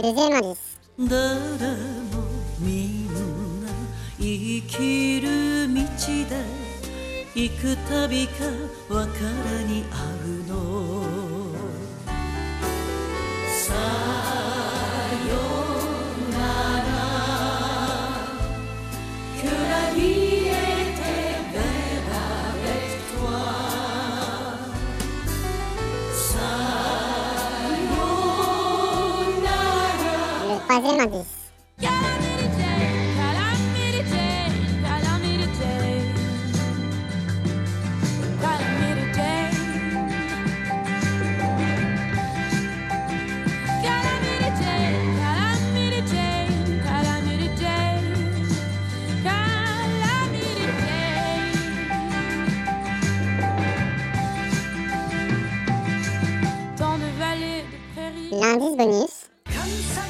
誰もみんな生きる道で行くたびか別れに会うのさあ troisième indice. L'indice bonus.